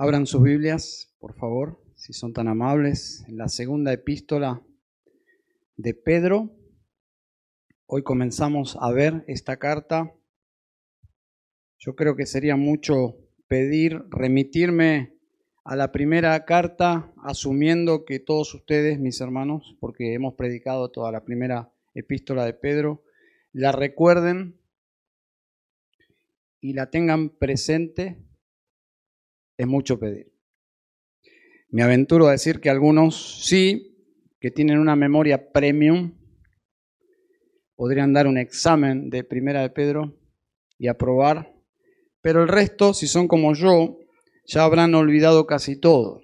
Abran sus Biblias, por favor, si son tan amables, en la segunda epístola de Pedro. Hoy comenzamos a ver esta carta. Yo creo que sería mucho pedir remitirme a la primera carta, asumiendo que todos ustedes, mis hermanos, porque hemos predicado toda la primera epístola de Pedro, la recuerden y la tengan presente es mucho pedir. Me aventuro a decir que algunos sí, que tienen una memoria premium, podrían dar un examen de Primera de Pedro y aprobar, pero el resto, si son como yo, ya habrán olvidado casi todo.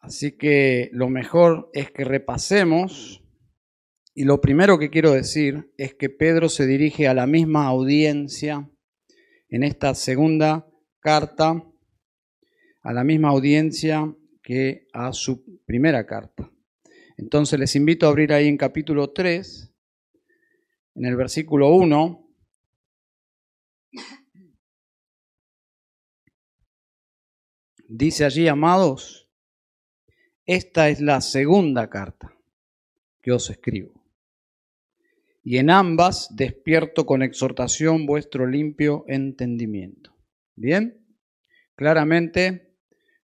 Así que lo mejor es que repasemos y lo primero que quiero decir es que Pedro se dirige a la misma audiencia en esta segunda carta a la misma audiencia que a su primera carta. Entonces les invito a abrir ahí en capítulo 3, en el versículo 1. Dice allí, amados, esta es la segunda carta que os escribo y en ambas despierto con exhortación vuestro limpio entendimiento. Bien, claramente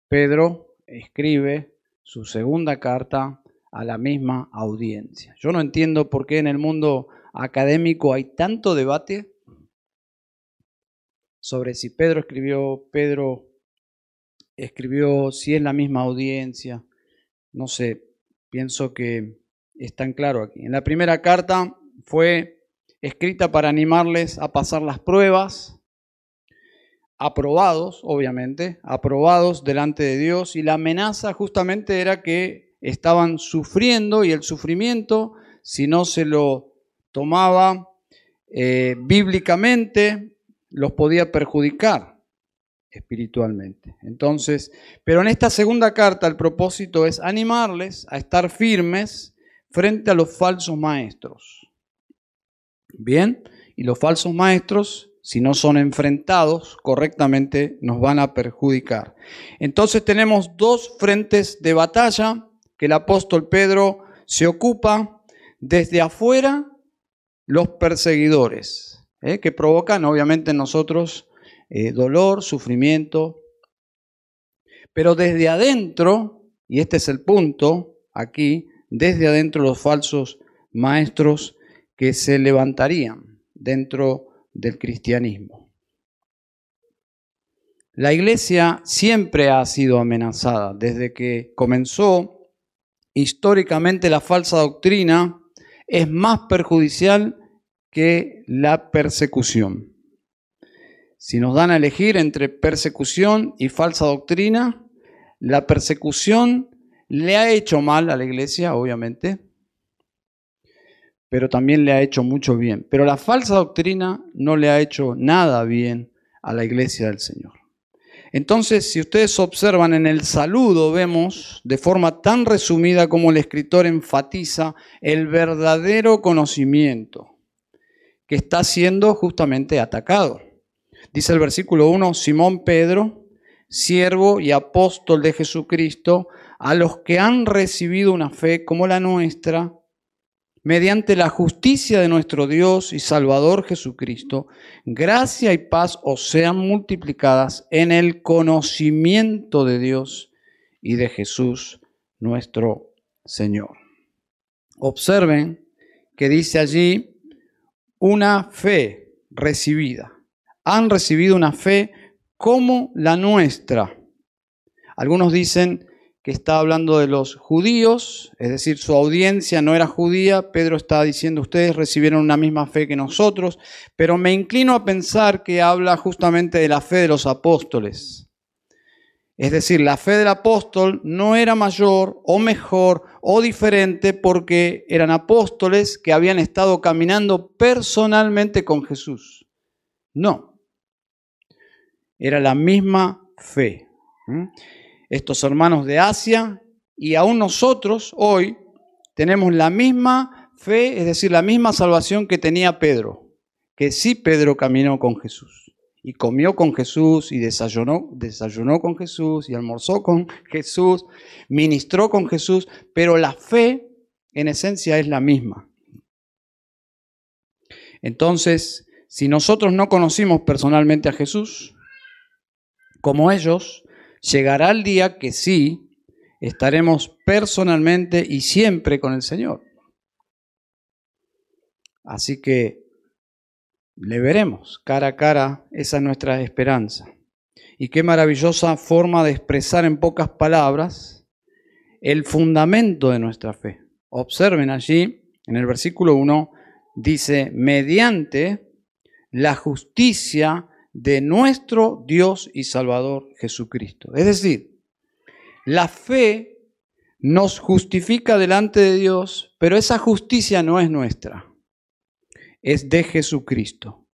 Pedro escribe su segunda carta a la misma audiencia. Yo no entiendo por qué en el mundo académico hay tanto debate sobre si Pedro escribió, Pedro escribió, si es la misma audiencia. No sé, pienso que es tan claro aquí. En la primera carta fue escrita para animarles a pasar las pruebas, aprobados, obviamente, aprobados delante de Dios, y la amenaza justamente era que estaban sufriendo y el sufrimiento, si no se lo tomaba eh, bíblicamente, los podía perjudicar espiritualmente. Entonces, pero en esta segunda carta el propósito es animarles a estar firmes frente a los falsos maestros. Bien, y los falsos maestros, si no son enfrentados correctamente, nos van a perjudicar. Entonces tenemos dos frentes de batalla que el apóstol Pedro se ocupa desde afuera los perseguidores, ¿eh? que provocan obviamente en nosotros eh, dolor, sufrimiento, pero desde adentro, y este es el punto aquí, desde adentro los falsos maestros que se levantarían dentro del cristianismo. La iglesia siempre ha sido amenazada desde que comenzó. Históricamente la falsa doctrina es más perjudicial que la persecución. Si nos dan a elegir entre persecución y falsa doctrina, la persecución le ha hecho mal a la iglesia, obviamente, pero también le ha hecho mucho bien. Pero la falsa doctrina no le ha hecho nada bien a la iglesia del Señor. Entonces, si ustedes observan en el saludo, vemos de forma tan resumida como el escritor enfatiza el verdadero conocimiento que está siendo justamente atacado. Dice el versículo 1, Simón Pedro, siervo y apóstol de Jesucristo, a los que han recibido una fe como la nuestra, mediante la justicia de nuestro Dios y Salvador Jesucristo, gracia y paz os sean multiplicadas en el conocimiento de Dios y de Jesús nuestro Señor. Observen que dice allí una fe recibida. Han recibido una fe como la nuestra. Algunos dicen que está hablando de los judíos, es decir, su audiencia no era judía, Pedro está diciendo, ustedes recibieron una misma fe que nosotros, pero me inclino a pensar que habla justamente de la fe de los apóstoles. Es decir, la fe del apóstol no era mayor o mejor o diferente porque eran apóstoles que habían estado caminando personalmente con Jesús. No, era la misma fe estos hermanos de Asia y aún nosotros hoy tenemos la misma fe, es decir, la misma salvación que tenía Pedro, que sí Pedro caminó con Jesús y comió con Jesús y desayunó, desayunó con Jesús y almorzó con Jesús, ministró con Jesús, pero la fe en esencia es la misma. Entonces, si nosotros no conocimos personalmente a Jesús, como ellos, llegará el día que sí estaremos personalmente y siempre con el Señor. Así que le veremos cara a cara, esa es nuestra esperanza. Y qué maravillosa forma de expresar en pocas palabras el fundamento de nuestra fe. Observen allí, en el versículo 1, dice, mediante la justicia de nuestro Dios y Salvador Jesucristo. Es decir, la fe nos justifica delante de Dios, pero esa justicia no es nuestra es de Jesucristo.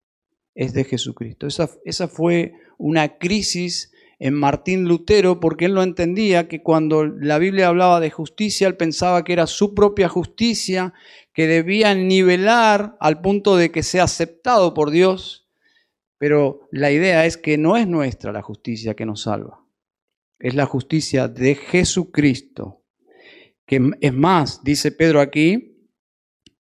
Es de Jesucristo. Esa, esa fue una crisis en Martín Lutero porque él no entendía que cuando la Biblia hablaba de justicia, él pensaba que era su propia justicia, que debía nivelar al punto de que sea aceptado por Dios. Pero la idea es que no es nuestra la justicia que nos salva, es la justicia de Jesucristo. Que es más, dice Pedro aquí,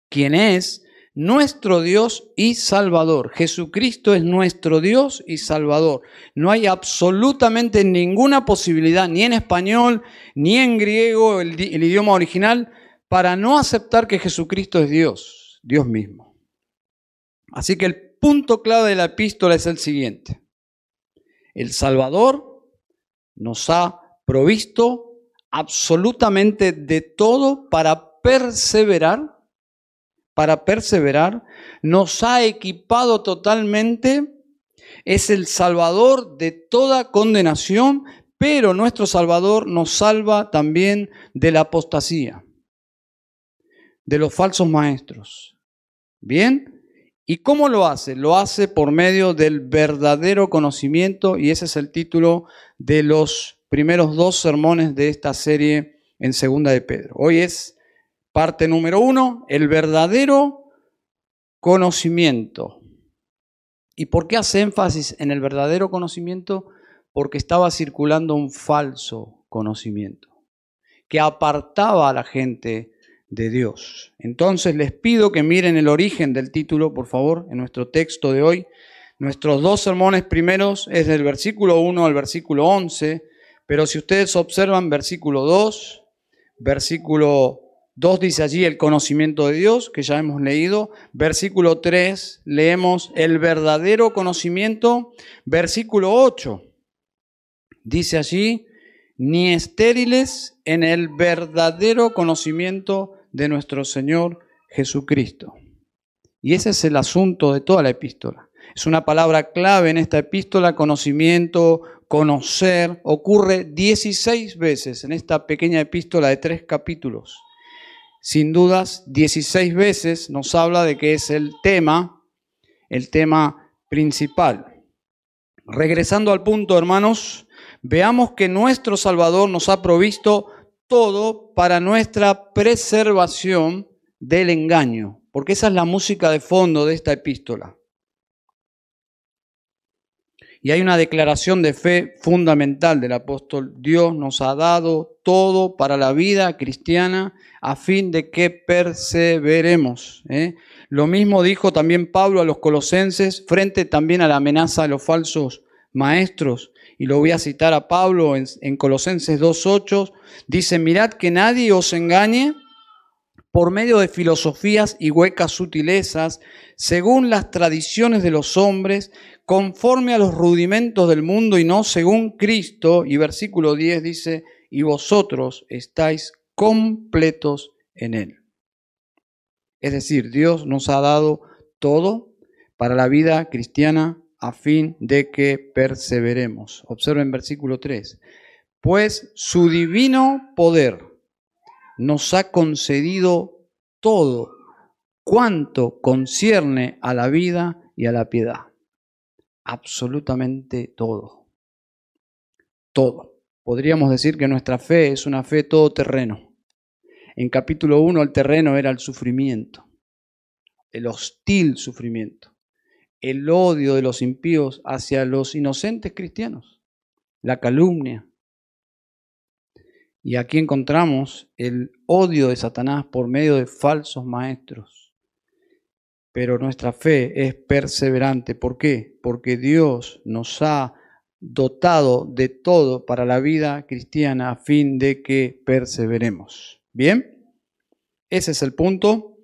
quien es nuestro Dios y Salvador. Jesucristo es nuestro Dios y Salvador. No hay absolutamente ninguna posibilidad, ni en español, ni en griego, el, idioma original, para no aceptar que Jesucristo es Dios, Dios mismo. Así que el punto clave de la epístola es el siguiente. El Salvador nos ha provisto absolutamente de todo para perseverar para perseverar, nos ha equipado totalmente, es el Salvador de toda condenación, pero nuestro Salvador nos salva también de la apostasía, de los falsos maestros. ¿Bien? ¿Y cómo lo hace? Lo hace por medio del verdadero conocimiento y ese es el título de los primeros dos sermones de esta serie en Segunda de Pedro. Hoy es Parte número uno, el verdadero conocimiento. ¿Y por qué hace énfasis en el verdadero conocimiento? Porque estaba circulando un falso conocimiento que apartaba a la gente de Dios. Entonces les pido que miren el origen del título, por favor, en nuestro texto de hoy. Nuestros dos sermones primeros es del versículo 1 al versículo 11, pero si ustedes observan versículo 2, versículo 2 dice allí el conocimiento de Dios, que ya hemos leído. Versículo 3 leemos el verdadero conocimiento. Versículo 8 dice allí, ni estériles en el verdadero conocimiento de nuestro Señor Jesucristo. Y ese es el asunto de toda la epístola. Es una palabra clave en esta epístola, conocimiento, conocer. Ocurre 16 veces en esta pequeña epístola de tres capítulos sin dudas, 16 veces nos habla de que es el tema, el tema principal. Regresando al punto, hermanos, veamos que nuestro Salvador nos ha provisto todo para nuestra preservación del engaño, porque esa es la música de fondo de esta epístola. Y hay una declaración de fe fundamental del apóstol. Dios nos ha dado todo para la vida cristiana a fin de que perseveremos. ¿eh? Lo mismo dijo también Pablo a los colosenses frente también a la amenaza de los falsos maestros. Y lo voy a citar a Pablo en, en Colosenses 2.8. Dice, mirad que nadie os engañe por medio de filosofías y huecas sutilezas, según las tradiciones de los hombres, conforme a los rudimentos del mundo y no según Cristo. Y versículo 10 dice, y vosotros estáis completos en Él. Es decir, Dios nos ha dado todo para la vida cristiana a fin de que perseveremos. Observen versículo 3. Pues su divino poder nos ha concedido todo cuanto concierne a la vida y a la piedad absolutamente todo. Todo. Podríamos decir que nuestra fe es una fe todoterreno. En capítulo 1 el terreno era el sufrimiento, el hostil sufrimiento. El odio de los impíos hacia los inocentes cristianos, la calumnia. Y aquí encontramos el odio de Satanás por medio de falsos maestros. Pero nuestra fe es perseverante. ¿Por qué? Porque Dios nos ha dotado de todo para la vida cristiana a fin de que perseveremos. ¿Bien? Ese es el punto.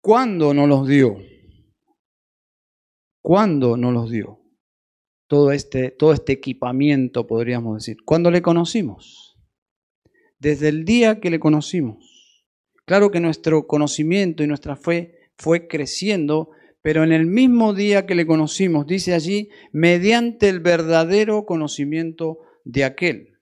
¿Cuándo nos los dio? ¿Cuándo nos los dio? Todo este, todo este equipamiento, podríamos decir. ¿Cuándo le conocimos? Desde el día que le conocimos. Claro que nuestro conocimiento y nuestra fe fue creciendo, pero en el mismo día que le conocimos, dice allí, mediante el verdadero conocimiento de aquel.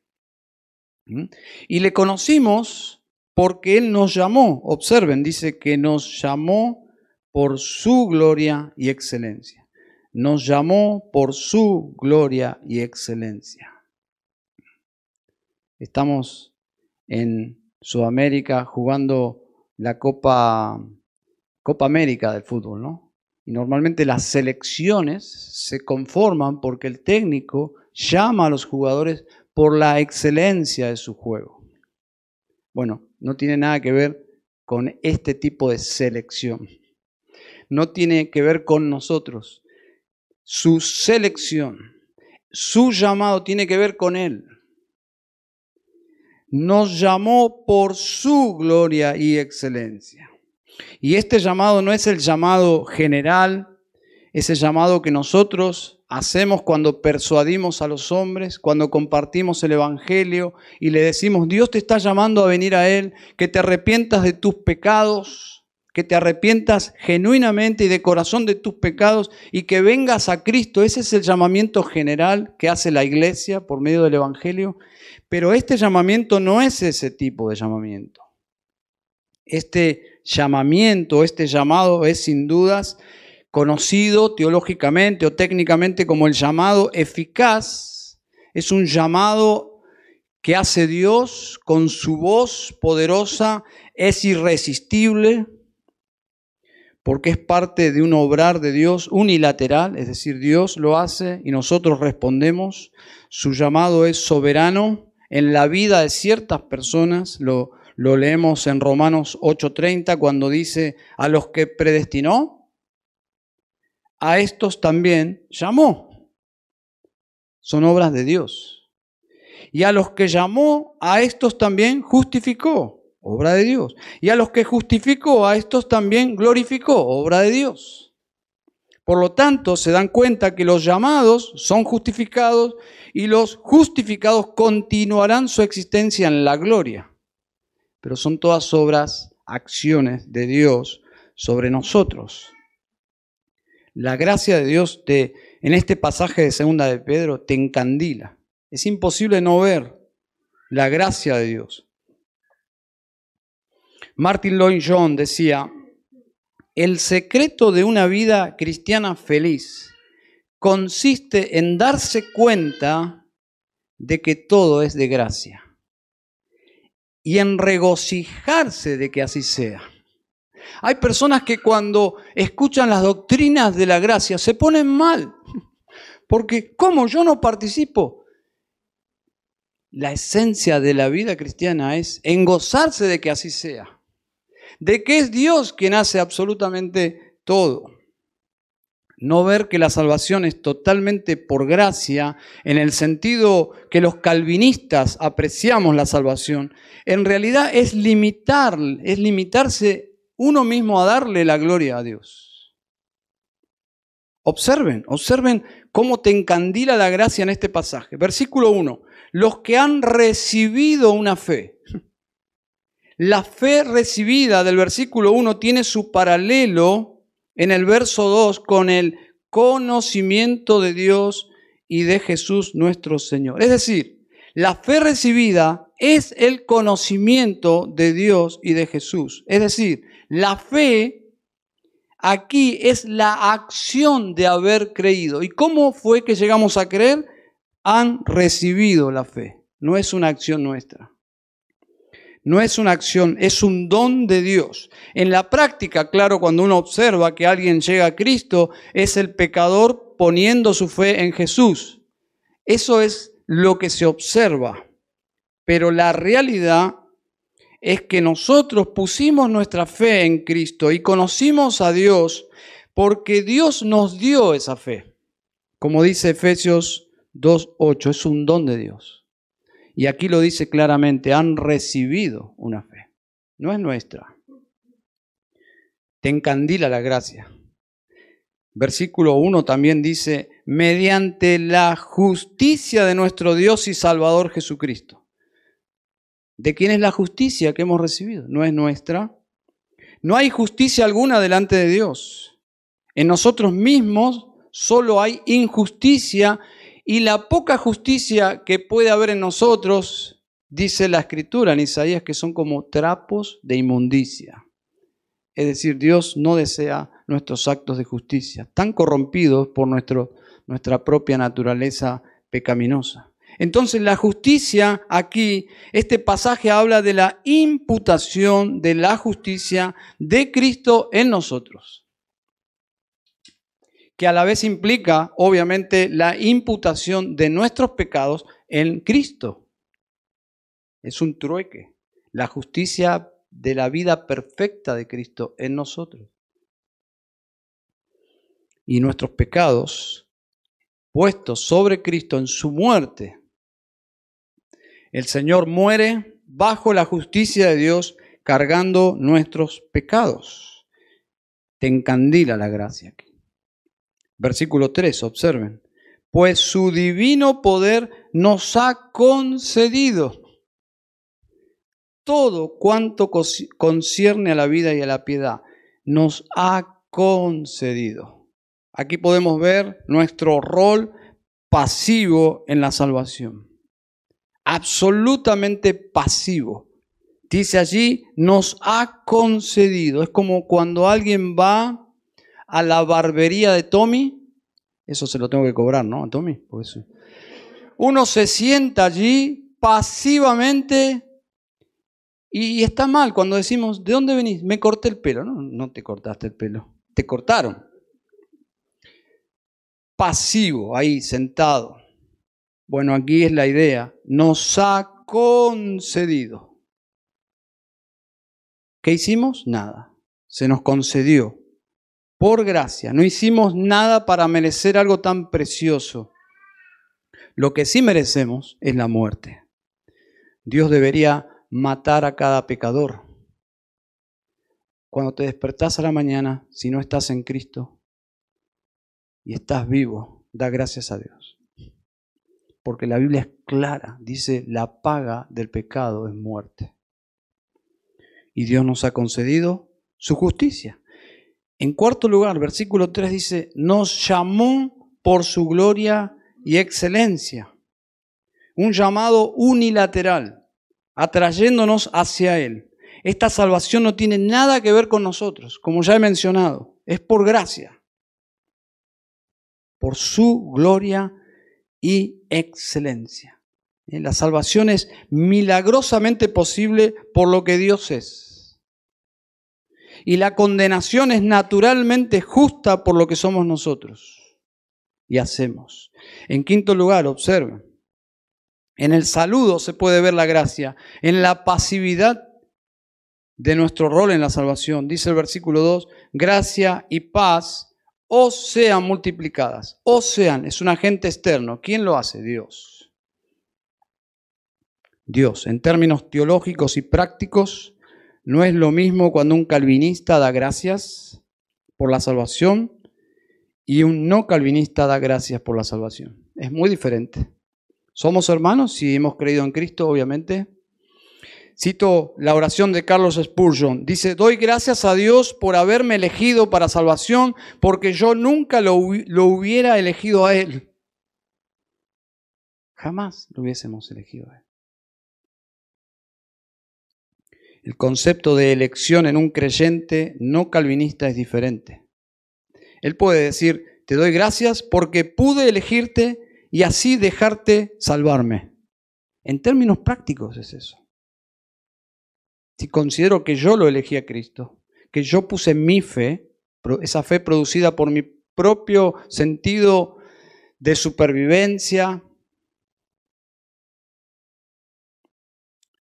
¿Mm? Y le conocimos porque Él nos llamó. Observen, dice que nos llamó por su gloria y excelencia. Nos llamó por su gloria y excelencia. Estamos en Sudamérica jugando la Copa, Copa América del fútbol, ¿no? Y normalmente las selecciones se conforman porque el técnico llama a los jugadores por la excelencia de su juego. Bueno, no tiene nada que ver con este tipo de selección. No tiene que ver con nosotros. Su selección, su llamado tiene que ver con Él. Nos llamó por su gloria y excelencia. Y este llamado no es el llamado general, ese llamado que nosotros hacemos cuando persuadimos a los hombres, cuando compartimos el Evangelio y le decimos, Dios te está llamando a venir a Él, que te arrepientas de tus pecados, que te arrepientas genuinamente y de corazón de tus pecados y que vengas a Cristo. Ese es el llamamiento general que hace la iglesia por medio del Evangelio. Pero este llamamiento no es ese tipo de llamamiento. Este llamamiento, este llamado es sin dudas conocido teológicamente o técnicamente como el llamado eficaz. Es un llamado que hace Dios con su voz poderosa, es irresistible, porque es parte de un obrar de Dios unilateral, es decir, Dios lo hace y nosotros respondemos. Su llamado es soberano en la vida de ciertas personas, lo, leemos en Romanos 8:30 cuando dice, a los que predestinó, a estos también llamó. Son obras de Dios. Y a los que llamó, a estos también justificó, obra de Dios. Y a los que justificó, a estos también glorificó, obra de Dios. Por lo tanto, se dan cuenta que los llamados son justificados y los justificados continuarán su existencia en la gloria pero son todas obras, acciones de Dios sobre nosotros. La gracia de Dios te, en este pasaje de segunda de Pedro te encandila. Es imposible no ver la gracia de Dios. Martin Lloyd John decía, el secreto de una vida cristiana feliz consiste en darse cuenta de que todo es de gracia y en regocijarse de que así sea. Hay personas que cuando escuchan las doctrinas de la gracia se ponen mal, porque ¿cómo yo no participo? La esencia de la vida cristiana es en gozarse de que así sea, de que es Dios quien hace absolutamente todo no ver que la salvación es totalmente por gracia, en el sentido que los calvinistas apreciamos la salvación, en realidad es limitar, es limitarse uno mismo a darle la gloria a Dios. Observen, observen cómo te encandila la gracia en este pasaje. Versículo 1. Los que han recibido una fe. La fe recibida del versículo 1 tiene su paralelo en el verso 2 con el conocimiento de Dios y de Jesús nuestro Señor. Es decir, la fe recibida es el conocimiento de Dios y de Jesús. Es decir, la fe aquí es la acción de haber creído. ¿Y cómo fue que llegamos a creer? Han recibido la fe. No es una acción nuestra. No es una acción, es un don de Dios. En la práctica, claro, cuando uno observa que alguien llega a Cristo, es el pecador poniendo su fe en Jesús. Eso es lo que se observa. Pero la realidad es que nosotros pusimos nuestra fe en Cristo y conocimos a Dios porque Dios nos dio esa fe. Como dice Efesios 2.8, es un don de Dios. Y aquí lo dice claramente, han recibido una fe. No es nuestra. Te encandila la gracia. Versículo 1 también dice, mediante la justicia de nuestro Dios y Salvador Jesucristo. ¿De quién es la justicia que hemos recibido? No es nuestra. No hay justicia alguna delante de Dios. En nosotros mismos solo hay injusticia y la poca justicia que puede haber en nosotros, dice la escritura en Isaías, que son como trapos de inmundicia. Es decir, Dios no desea nuestros actos de justicia, tan corrompidos por nuestra propia naturaleza pecaminosa. Entonces la justicia aquí, este pasaje habla de la imputación de la justicia de Cristo en nosotros que a la vez implica, obviamente, la imputación de nuestros pecados en Cristo. Es un trueque. La justicia de la vida perfecta de Cristo en nosotros. Y nuestros pecados puestos sobre Cristo en su muerte. El Señor muere bajo la justicia de Dios cargando nuestros pecados. Te encandila la gracia aquí. Versículo 3, observen. Pues su divino poder nos ha concedido todo cuanto concierne a la vida y a la piedad. Nos ha concedido. Aquí podemos ver nuestro rol pasivo en la salvación. Absolutamente pasivo. Dice allí, nos ha concedido. Es como cuando alguien va a la barbería de Tommy, eso se lo tengo que cobrar, ¿no? A Tommy. Uno se sienta allí pasivamente y está mal cuando decimos, ¿de dónde venís? Me corté el pelo. No, no te cortaste el pelo, te cortaron. Pasivo, ahí, sentado. Bueno, aquí es la idea. Nos ha concedido. ¿Qué hicimos? Nada. Se nos concedió por gracia. No hicimos nada para merecer algo tan precioso. Lo que sí merecemos es la muerte. Dios debería matar a cada pecador. Cuando te despertás a la mañana, si no estás en Cristo y estás vivo, da gracias a Dios. Porque la Biblia es clara, dice, la paga del pecado es muerte. Y Dios nos ha concedido su justicia. En cuarto lugar, versículo 3 dice, nos llamó por su gloria y excelencia. Un llamado unilateral, atrayéndonos hacia Él. Esta salvación no tiene nada que ver con nosotros, como ya he mencionado, es por gracia, por su gloria y excelencia. La salvación es milagrosamente posible por lo que Dios es y la condenación es naturalmente justa por lo que somos nosotros y hacemos. En quinto lugar, observen, en el saludo se puede ver la gracia, en la pasividad de nuestro rol en la salvación. Dice el versículo 2, gracia y paz os sean multiplicadas, o sean, es un agente externo. ¿Quién lo hace? Dios. Dios, en términos teológicos y prácticos, no es lo mismo cuando un calvinista da gracias por la salvación y un no calvinista da gracias por la salvación. Es muy diferente. Somos hermanos si hemos creído en Cristo, obviamente. Cito la oración de Carlos Spurgeon. Dice, doy gracias a Dios por haberme elegido para salvación, porque yo nunca lo, lo hubiera elegido a Él. Jamás lo hubiésemos elegido a Él. El concepto de elección en un creyente no calvinista es diferente. Él puede decir, te doy gracias porque pude elegirte y así dejarte salvarme. En términos prácticos es eso. si considero que yo lo elegí a Cristo, que yo puse mi fe, esa fe producida por mi propio sentido de supervivencia,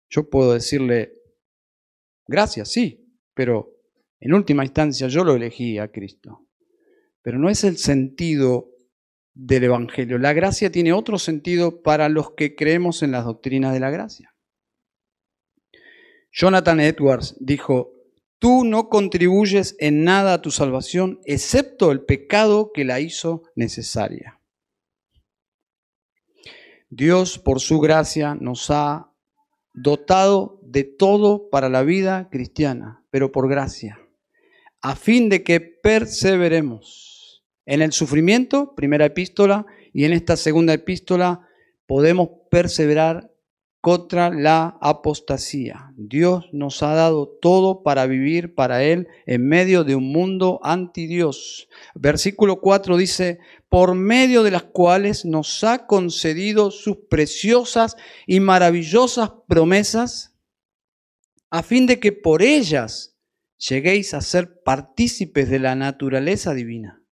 yo puedo decirle, gracias, sí, pero en última instancia yo lo elegí a Cristo. Pero no es el sentido del Evangelio. La gracia tiene otro sentido para los que creemos en las doctrinas de la gracia. Jonathan Edwards dijo, tú no contribuyes en nada a tu salvación excepto el pecado que la hizo necesaria. Dios, por su gracia, nos ha dotado de todo para la vida cristiana, pero por gracia, a fin de que perseveremos en el sufrimiento, primera epístola, y en esta segunda epístola podemos perseverar contra la apostasía. Dios nos ha dado todo para vivir para Él en medio de un mundo anti Dios. Versículo 4 dice, por medio de las cuales nos ha concedido sus preciosas y maravillosas promesas, a fin de que por ellas lleguéis a ser partícipes de la naturaleza divina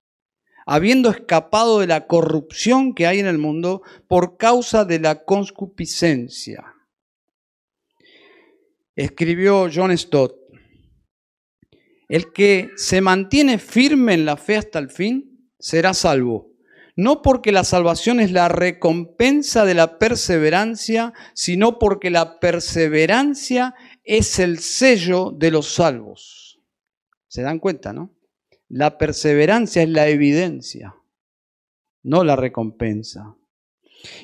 habiendo escapado de la corrupción que hay en el mundo por causa de la concupiscencia. Escribió John Stott, el que se mantiene firme en la fe hasta el fin será salvo, no porque la salvación es la recompensa de la perseverancia, sino porque la perseverancia es el sello de los salvos. ¿Se dan cuenta, no? La perseverancia es la evidencia, no la recompensa.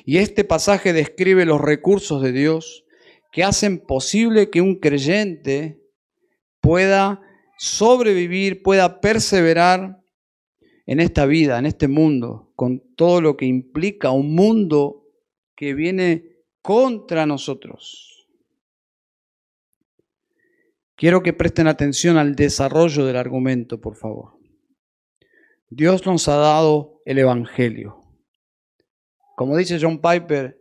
Y este pasaje describe los recursos de Dios que hacen posible que un creyente pueda sobrevivir, pueda perseverar en esta vida, en este mundo, con todo lo que implica un mundo que viene contra nosotros. Quiero que presten atención al desarrollo del argumento, por favor. Dios nos ha dado el Evangelio. Como dice John Piper,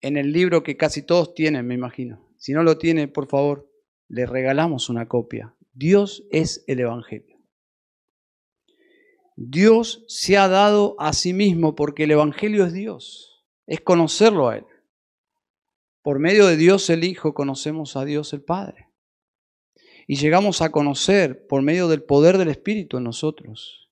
en el libro que casi todos tienen, me imagino. Si no lo tiene, por favor, le regalamos una copia. Dios es el Evangelio. Dios se ha dado a sí mismo porque el Evangelio es Dios, es conocerlo a Él. Por medio de Dios el Hijo conocemos a Dios el Padre y llegamos a conocer por medio del poder del Espíritu en nosotros.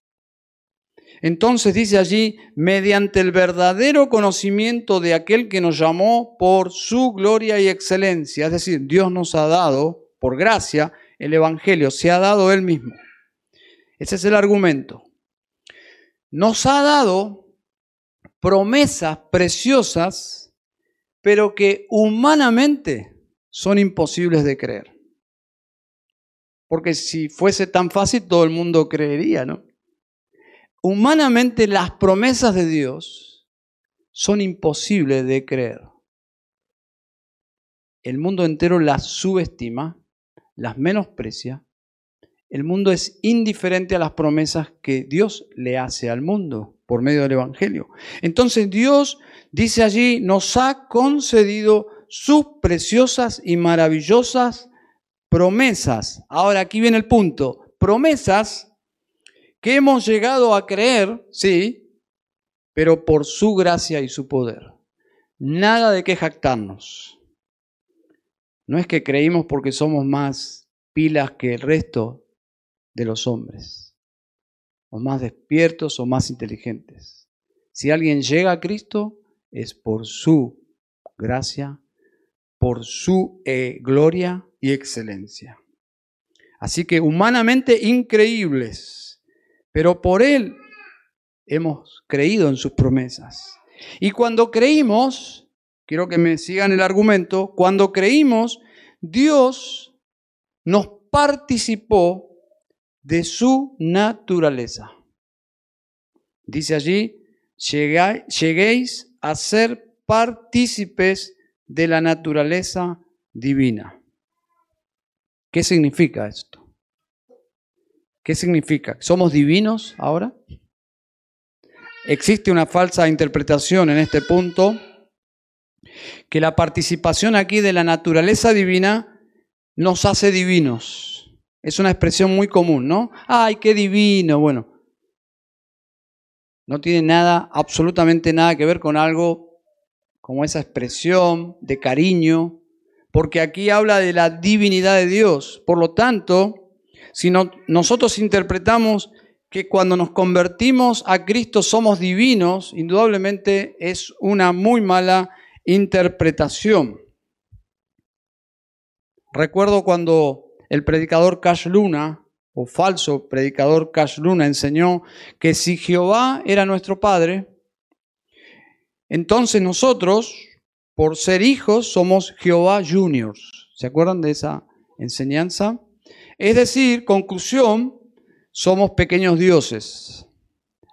Entonces dice allí, mediante el verdadero conocimiento de aquel que nos llamó por su gloria y excelencia, es decir, Dios nos ha dado, por gracia, el Evangelio, se ha dado Él mismo. Ese es el argumento. Nos ha dado promesas preciosas, pero que humanamente son imposibles de creer. Porque si fuese tan fácil, todo el mundo creería, ¿no? Humanamente las promesas de Dios son imposibles de creer. El mundo entero las subestima, las menosprecia. El mundo es indiferente a las promesas que Dios le hace al mundo por medio del Evangelio. Entonces Dios dice allí, nos ha concedido sus preciosas y maravillosas promesas. Ahora aquí viene el punto. Promesas que hemos llegado a creer, sí, pero por su gracia y su poder. Nada de que jactarnos. No es que creímos porque somos más pilas que el resto de los hombres, o más despiertos o más inteligentes. Si alguien llega a Cristo es por su gracia, por su eh, gloria y excelencia. Así que humanamente increíbles, pero por Él hemos creído en sus promesas. Y cuando creímos, quiero que me sigan el argumento, cuando creímos, Dios nos participó de su naturaleza. Dice allí, lleguéis a ser partícipes de la naturaleza divina. ¿Qué significa esto? ¿Qué significa? ¿Somos divinos ahora? Existe una falsa interpretación en este punto, que la participación aquí de la naturaleza divina nos hace divinos. Es una expresión muy común, ¿no? Ay, qué divino. Bueno, no tiene nada, absolutamente nada que ver con algo como esa expresión de cariño, porque aquí habla de la divinidad de Dios. Por lo tanto, si nosotros interpretamos que cuando nos convertimos a Cristo somos divinos, indudablemente es una muy mala interpretación. Recuerdo cuando el predicador Cash Luna, o falso predicador Cash Luna, enseñó que si Jehová era nuestro Padre, entonces nosotros, por ser hijos, somos Jehová Juniors. ¿Se acuerdan de esa enseñanza? Es decir, conclusión, somos pequeños dioses.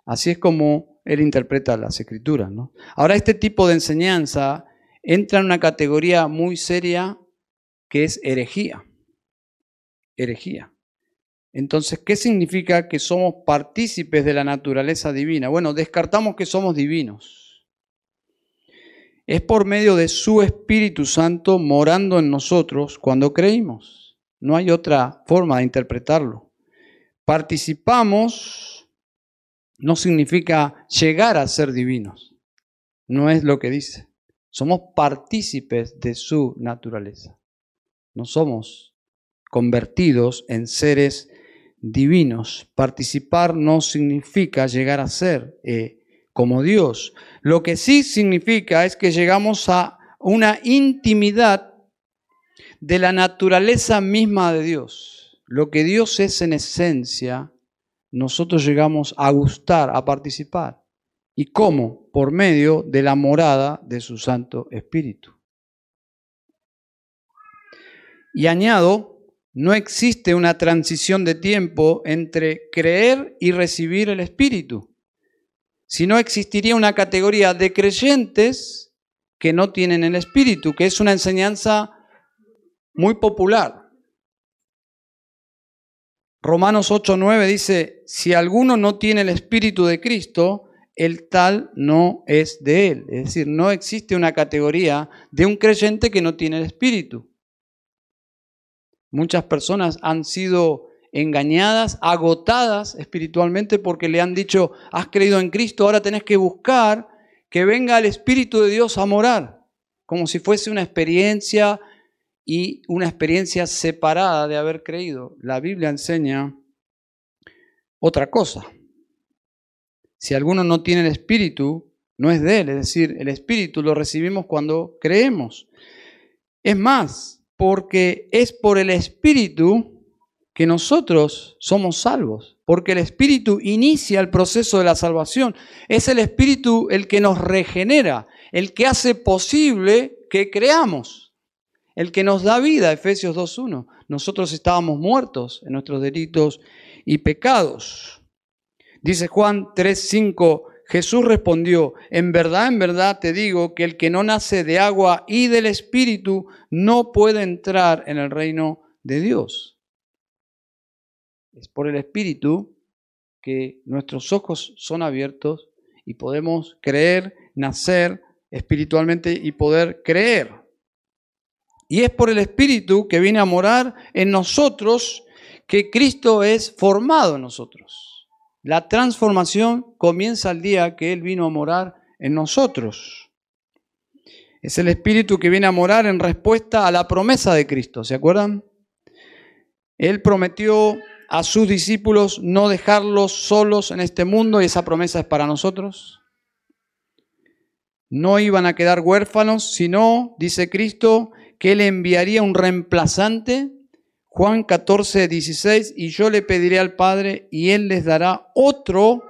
Así es como él interpreta las escrituras. Ahora, este tipo de enseñanza entra en una categoría muy seria que es herejía. Entonces, ¿qué significa que somos partícipes de la naturaleza divina? Bueno, descartamos que somos divinos. Es por medio de su Espíritu Santo morando en nosotros cuando creímos. No hay otra forma de interpretarlo. Participamos no significa llegar a ser divinos. No es lo que dice. Somos partícipes de su naturaleza. No somos convertidos en seres divinos. Participar no significa llegar a ser eh, como Dios. Lo que sí significa es que llegamos a una intimidad de la naturaleza misma de Dios. Lo que Dios es en esencia, nosotros llegamos a gustar, a participar. ¿Y cómo? Por medio de la morada de su Santo Espíritu. Y añado, no existe una transición de tiempo entre creer y recibir el Espíritu, sino existiría una categoría de creyentes que no tienen el Espíritu, que es una enseñanza muy popular. Romanos 8:9 dice, si alguno no tiene el Espíritu de Cristo, el tal no es de él. Es decir, no existe una categoría de un creyente que no tiene el Espíritu. Muchas personas han sido engañadas, agotadas espiritualmente porque le han dicho, has creído en Cristo, ahora tenés que buscar que venga el Espíritu de Dios a morar, como si fuese una experiencia y una experiencia separada de haber creído. La Biblia enseña otra cosa. Si alguno no tiene el Espíritu, no es de él, es decir, el Espíritu lo recibimos cuando creemos. Es más, porque es por el Espíritu que nosotros somos salvos, porque el Espíritu inicia el proceso de la salvación. Es el Espíritu el que nos regenera, el que hace posible que creamos, el que nos da vida, Efesios 2.1. Nosotros estábamos muertos en nuestros delitos y pecados. Dice Juan 3.5, Jesús respondió, en verdad, en verdad te digo que el que no nace de agua y del Espíritu no puede entrar en el reino de Dios. Es por el Espíritu que nuestros ojos son abiertos y podemos creer, nacer espiritualmente y poder creer. Y es por el Espíritu que viene a morar en nosotros que Cristo es formado en nosotros. La transformación comienza el día que Él vino a morar en nosotros. Es el Espíritu que viene a morar en respuesta a la promesa de Cristo, ¿se acuerdan? Él prometió a sus discípulos no dejarlos solos en este mundo y esa promesa es para nosotros. No iban a quedar huérfanos, sino, dice Cristo, que Él enviaría un reemplazante Juan 14, 16, y yo le pediré al Padre y Él les dará otro,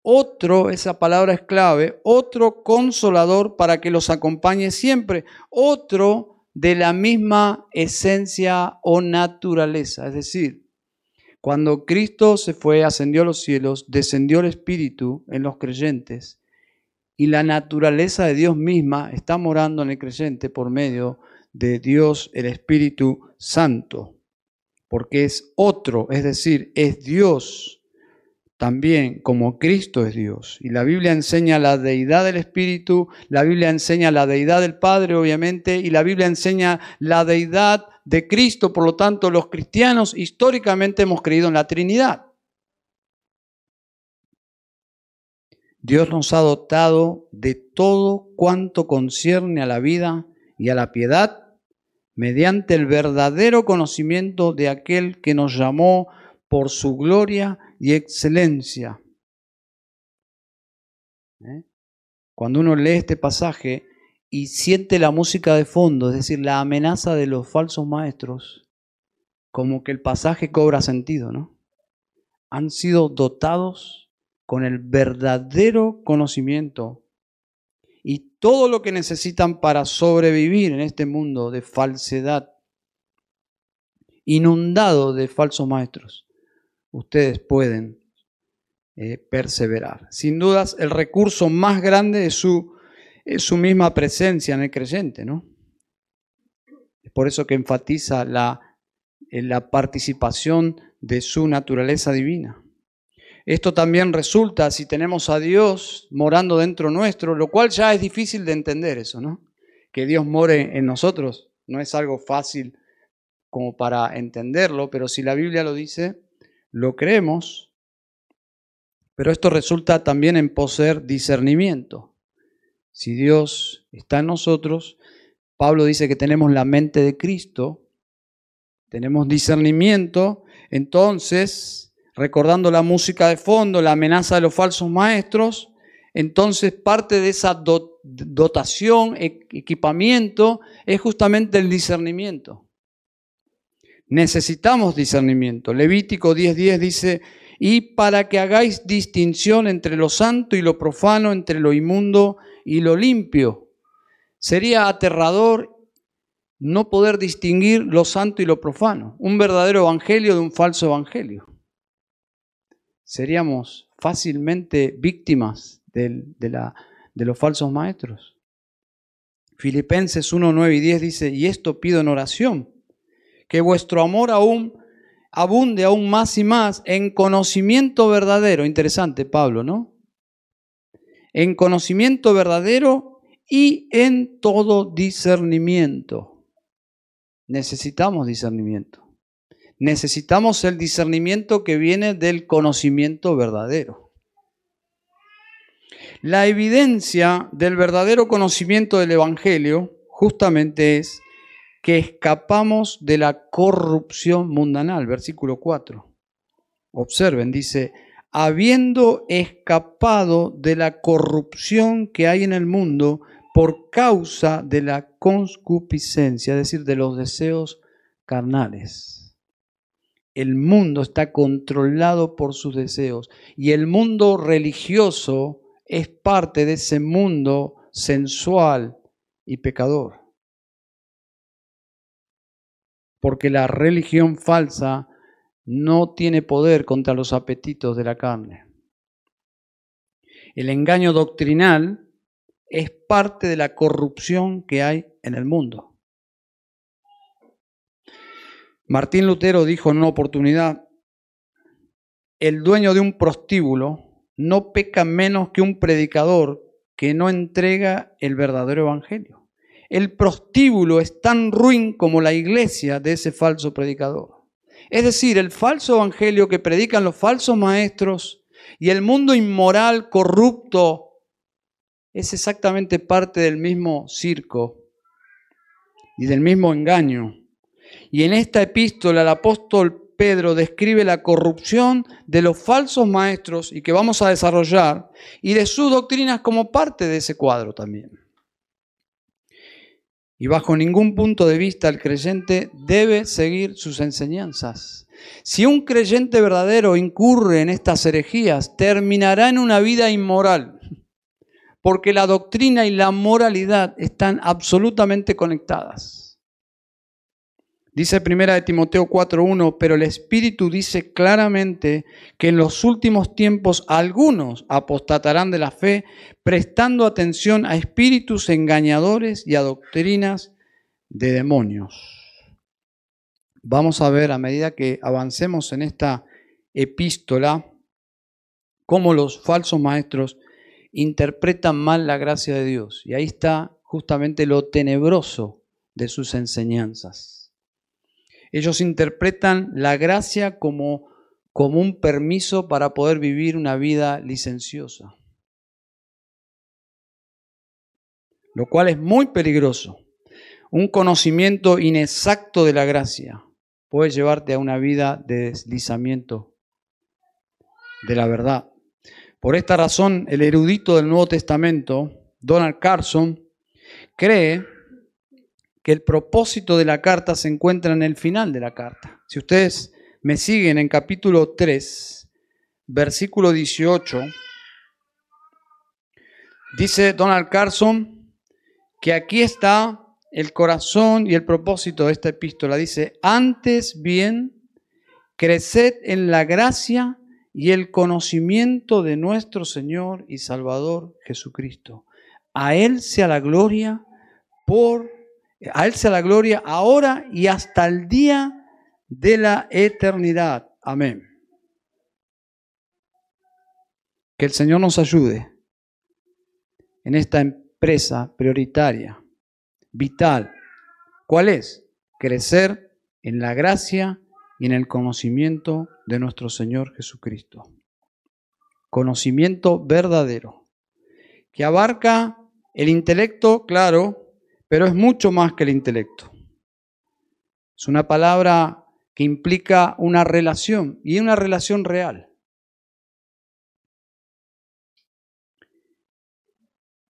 otro, esa palabra es clave, otro consolador para que los acompañe siempre, otro de la misma esencia o naturaleza. Es decir, cuando Cristo se fue, ascendió a los cielos, descendió el Espíritu en los creyentes y la naturaleza de Dios misma está morando en el creyente por medio de Dios el Espíritu Santo, porque es otro, es decir, es Dios también como Cristo es Dios. Y la Biblia enseña la deidad del Espíritu, la Biblia enseña la deidad del Padre, obviamente, y la Biblia enseña la deidad de Cristo, por lo tanto los cristianos históricamente hemos creído en la Trinidad. Dios nos ha dotado de todo cuanto concierne a la vida y a la piedad mediante el verdadero conocimiento de aquel que nos llamó por su gloria y excelencia. ¿Eh? Cuando uno lee este pasaje y siente la música de fondo, es decir, la amenaza de los falsos maestros, como que el pasaje cobra sentido, ¿no? Han sido dotados con el verdadero conocimiento y todo lo que necesitan para sobrevivir en este mundo de falsedad, inundado de falsos maestros, ustedes pueden eh, perseverar. Sin dudas, el recurso más grande es su, es su misma presencia en el creyente, ¿no? Es por eso que enfatiza la, la participación de su naturaleza divina. Esto también resulta si tenemos a Dios morando dentro nuestro, lo cual ya es difícil de entender eso, ¿no? Que Dios more en nosotros no es algo fácil como para entenderlo, pero si la Biblia lo dice, lo creemos. Pero esto resulta también en poseer discernimiento. Si Dios está en nosotros, Pablo dice que tenemos la mente de Cristo, tenemos discernimiento, entonces recordando la música de fondo, la amenaza de los falsos maestros, entonces parte de esa dotación, e-, equipamiento, es justamente el discernimiento. Necesitamos discernimiento. Levítico 10:10 dice, y para que hagáis distinción entre lo santo y lo profano, entre lo inmundo y lo limpio. Sería aterrador no poder distinguir lo santo y lo profano, un verdadero evangelio de un falso evangelio seríamos fácilmente víctimas de, de los falsos maestros. Filipenses 1, 9 y 10 dice, y esto pido en oración, que vuestro amor aún abunde aún más y más en conocimiento verdadero. Interesante, Pablo, ¿no? En conocimiento verdadero y en todo discernimiento. Necesitamos discernimiento necesitamos el discernimiento que viene del conocimiento verdadero. La evidencia del verdadero conocimiento del Evangelio justamente es que escapamos de la corrupción mundanal, versículo 4. Observen, dice, habiendo escapado de la corrupción que hay en el mundo por causa de la concupiscencia, es decir, de los deseos carnales. El mundo está controlado por sus deseos y el mundo religioso es parte de ese mundo sensual y pecador. Porque la religión falsa no tiene poder contra los apetitos de la carne. El engaño doctrinal es parte de la corrupción que hay en el mundo. Martín Lutero dijo en una oportunidad, el dueño de un prostíbulo no peca menos que un predicador que no entrega el verdadero evangelio. El prostíbulo es tan ruin como la iglesia de ese falso predicador. Es decir, el falso evangelio que predican los falsos maestros y el mundo inmoral, corrupto, es exactamente parte del mismo circo y del mismo engaño y en esta epístola el apóstol Pedro describe la corrupción de los falsos maestros y que vamos a desarrollar y de sus doctrinas como parte de ese cuadro también. Y bajo ningún punto de vista el creyente debe seguir sus enseñanzas. Si un creyente verdadero incurre en estas herejías, terminará en una vida inmoral, porque la doctrina y la moralidad están absolutamente conectadas. Dice primera de Timoteo 4:1, pero el Espíritu dice claramente que en los últimos tiempos algunos apostatarán de la fe, prestando atención a espíritus engañadores y a doctrinas de demonios. Vamos a ver a medida que avancemos en esta epístola cómo los falsos maestros interpretan mal la gracia de Dios. Y ahí está justamente lo tenebroso de sus enseñanzas. Ellos interpretan la gracia como, como un permiso para poder vivir una vida licenciosa. Lo cual es muy peligroso. Un conocimiento inexacto de la gracia puede llevarte a una vida de deslizamiento de la verdad. Por esta razón, el erudito del Nuevo Testamento, Donald Carson, cree que el propósito de la carta se encuentra en el final de la carta. Si ustedes me siguen en capítulo 3, versículo 18, dice Donald Carson que aquí está el corazón y el propósito de esta epístola. Dice, antes bien, creced en la gracia y el conocimiento de nuestro Señor y Salvador Jesucristo. A Él sea la gloria por a Él sea la gloria ahora y hasta el día de la eternidad. Amén. Que el Señor nos ayude en esta empresa prioritaria, vital. ¿Cuál es? Crecer en la gracia y en el conocimiento de nuestro Señor Jesucristo. Conocimiento verdadero, que abarca el intelecto, claro, pero es mucho más que el intelecto. Es una palabra que implica una relación y una relación real.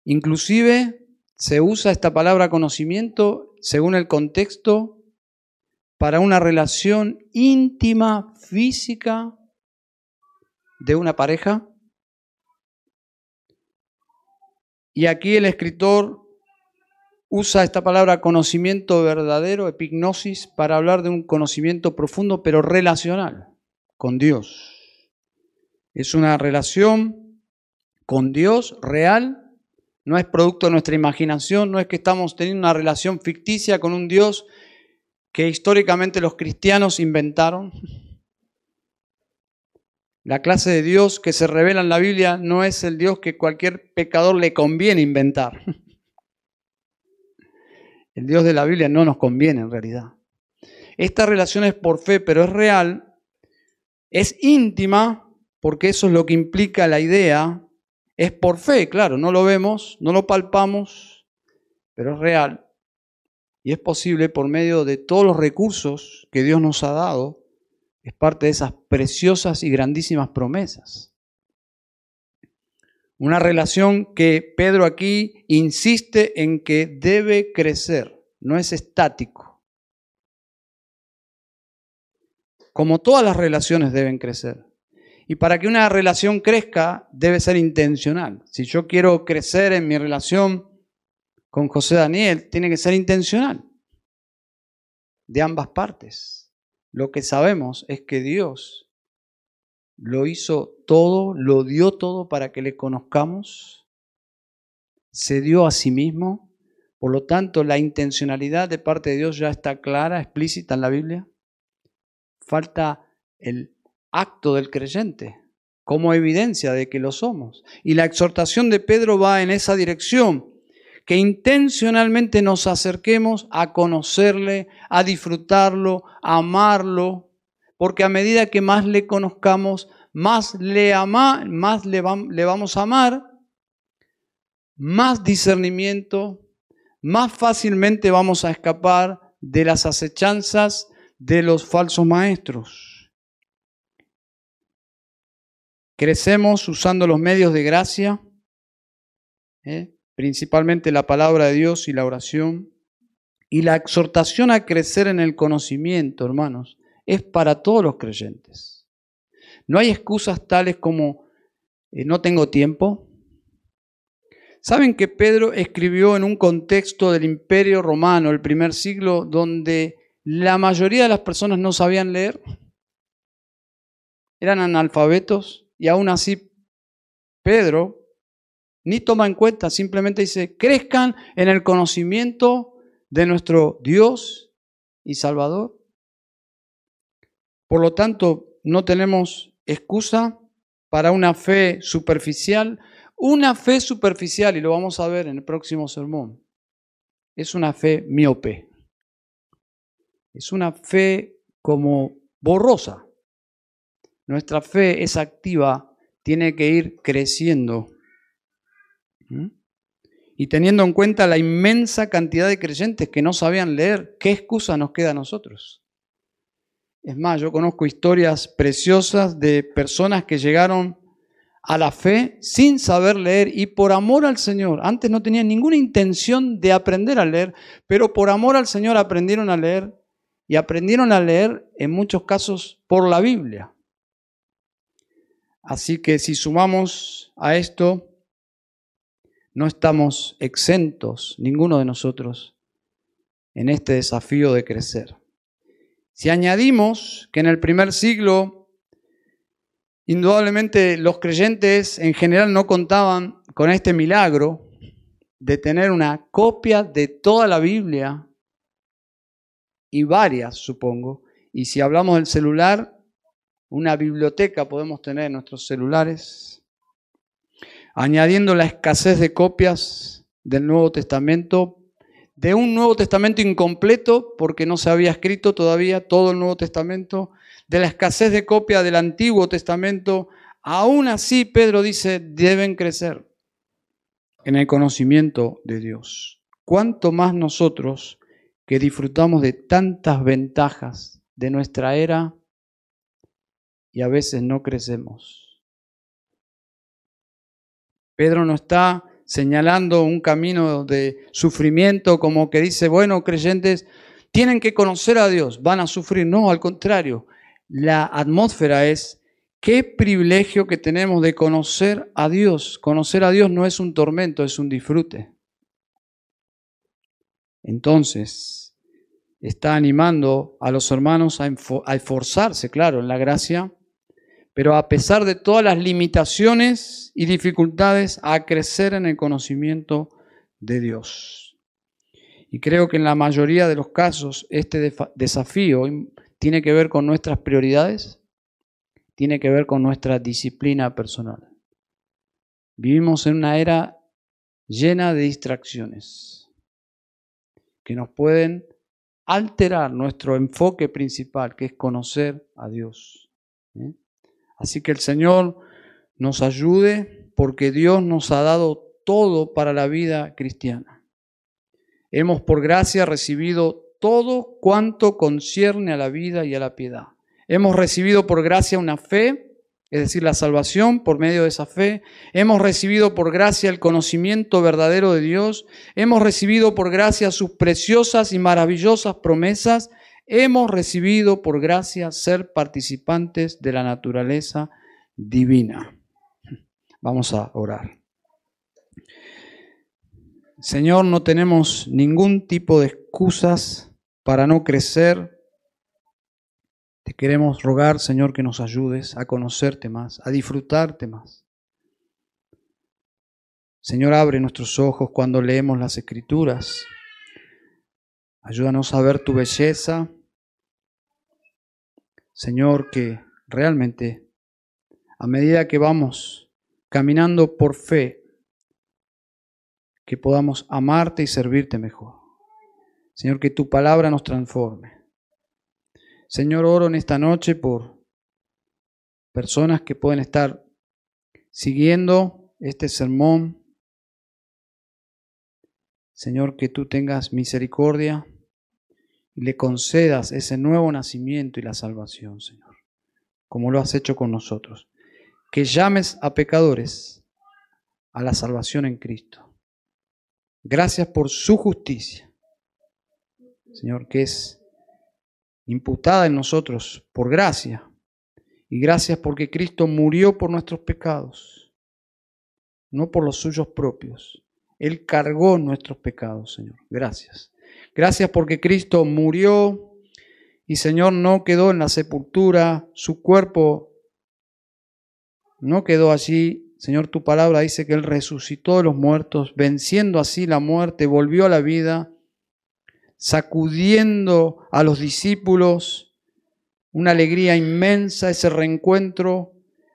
Inclusive se usa esta palabra conocimiento según el contexto para una relación íntima, física de una pareja. Y aquí el escritor usa esta palabra conocimiento verdadero, epignosis, para hablar de un conocimiento profundo pero relacional con Dios. Es una relación con Dios real, no es producto de nuestra imaginación, no es que estamos teniendo una relación ficticia con un Dios que históricamente los cristianos inventaron. La clase de Dios que se revela en la Biblia no es el Dios que cualquier pecador le conviene inventar. El Dios de la Biblia no nos conviene en realidad. Esta relación es por fe, pero es real, es íntima, porque eso es lo que implica la idea, es por fe, claro, no lo vemos, no lo palpamos, pero es real. Y es posible por medio de todos los recursos que Dios nos ha dado, es parte de esas preciosas y grandísimas promesas. Una relación que Pedro aquí insiste en que debe crecer, no es estático. Como todas las relaciones deben crecer. Y para que una relación crezca, debe ser intencional. Si yo quiero crecer en mi relación con José Daniel, tiene que ser intencional. De ambas partes. Lo que sabemos es que Dios lo hizo todo, lo dio todo para que le conozcamos, se dio a sí mismo, por lo tanto la intencionalidad de parte de Dios ya está clara, explícita en la Biblia. Falta el acto del creyente como evidencia de que lo somos. Y la exhortación de Pedro va en esa dirección, que intencionalmente nos acerquemos a conocerle, a disfrutarlo, a amarlo, porque a medida que más le conozcamos, más le, ama, más le, vamos a amar, más discernimiento, más fácilmente vamos a escapar de las acechanzas de los falsos maestros. Crecemos usando los medios de gracia, ¿eh? principalmente la palabra de Dios y la oración, y la exhortación a crecer en el conocimiento, hermanos, es para todos los creyentes. No hay excusas tales como eh, no tengo tiempo. ¿Saben que Pedro escribió en un contexto del imperio romano, el primer siglo, donde la mayoría de las personas no sabían leer? Eran analfabetos y aún así Pedro ni toma en cuenta, simplemente dice, crezcan en el conocimiento de nuestro Dios y Salvador. Por lo tanto, no tenemos excusa para una fe superficial. Una fe superficial, y lo vamos a ver en el próximo sermón, es una fe miope. Es una fe como borrosa. Nuestra fe es activa, tiene que ir creciendo. ¿Mm? Y teniendo en cuenta la inmensa cantidad de creyentes que no sabían leer, ¿qué excusa nos queda a nosotros? Es más, yo conozco historias preciosas de personas que llegaron a la fe sin saber leer y por amor al Señor. Antes no tenían ninguna intención de aprender a leer, pero por amor al Señor aprendieron a leer y aprendieron a leer en muchos casos por la Biblia. Así que si sumamos a esto, no estamos exentos, ninguno de nosotros, en este desafío de crecer. Si añadimos que en el primer siglo, indudablemente los creyentes en general no contaban con este milagro de tener una copia de toda la Biblia y varias, supongo. Y si hablamos del celular, una biblioteca podemos tener en nuestros celulares. Añadiendo la escasez de copias del Nuevo Testamento, de un Nuevo Testamento incompleto, porque no se había escrito todavía todo el Nuevo Testamento, de la escasez de copias del Antiguo Testamento, aún así Pedro dice, deben crecer en el conocimiento de Dios. ¿Cuánto más nosotros que disfrutamos de tantas ventajas de nuestra era y a veces no crecemos. Pedro no está señalando un camino de sufrimiento como que dice, bueno, creyentes, tienen que conocer a Dios, van a sufrir. No, al contrario, la atmósfera es, qué privilegio que tenemos de conocer a Dios. Conocer a Dios no es un tormento, es un disfrute. Entonces, está animando a los hermanos a, esforzarse, claro, en la gracia, pero a pesar de todas las limitaciones y dificultades, a crecer en el conocimiento de Dios. Y creo que en la mayoría de los casos este desafío tiene que ver con nuestras prioridades, tiene que ver con nuestra disciplina personal. Vivimos en una era llena de distracciones que nos pueden alterar nuestro enfoque principal, que es conocer a Dios. ¿eh? Así que el Señor nos ayude porque Dios nos ha dado todo para la vida cristiana. Hemos por gracia recibido todo cuanto concierne a la vida y a la piedad. Hemos recibido por gracia una fe es decir, la salvación por medio de esa fe. Hemos recibido por gracia el conocimiento verdadero de Dios. Hemos recibido por gracia sus preciosas y maravillosas promesas. Hemos recibido por gracia ser participantes de la naturaleza divina. Vamos a orar. Señor, no tenemos ningún tipo de excusas para no crecer te queremos rogar, Señor, que nos ayudes a conocerte más, a disfrutarte más. Señor, abre nuestros ojos cuando leemos las escrituras. Ayúdanos a ver tu belleza. Señor, que realmente a medida que vamos caminando por fe, que podamos amarte y servirte mejor. Señor, que tu palabra nos transforme. Señor, oro en esta noche por personas que pueden estar siguiendo este sermón. Señor, que tú tengas misericordia le concedas ese nuevo nacimiento y la salvación, Señor, como lo has hecho con nosotros. Que llames a pecadores a la salvación en Cristo. Gracias por su justicia, Señor, que es imputada en nosotros por gracia. Y gracias porque Cristo murió por nuestros pecados, no por los suyos propios. Él cargó nuestros pecados, Señor. Gracias. Gracias porque Cristo murió y, Señor, no quedó en la sepultura, su cuerpo no quedó allí. Señor, tu palabra dice que Él resucitó de los muertos, venciendo así la muerte, volvió a la vida sacudiendo a los discípulos una alegría inmensa, ese reencuentro,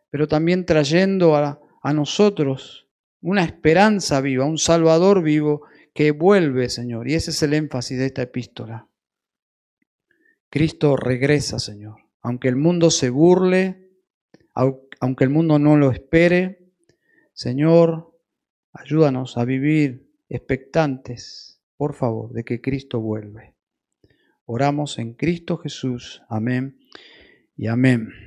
pero también trayendo a, a nosotros una esperanza viva, un Salvador vivo que vuelve, Señor. Y ese es el énfasis de esta epístola. Cristo regresa, Señor. Aunque el mundo se burle, aunque el mundo no lo espere, Señor, ayúdanos a vivir expectantes, por favor, de que Cristo vuelve. Oramos en Cristo Jesús. Amén y amén.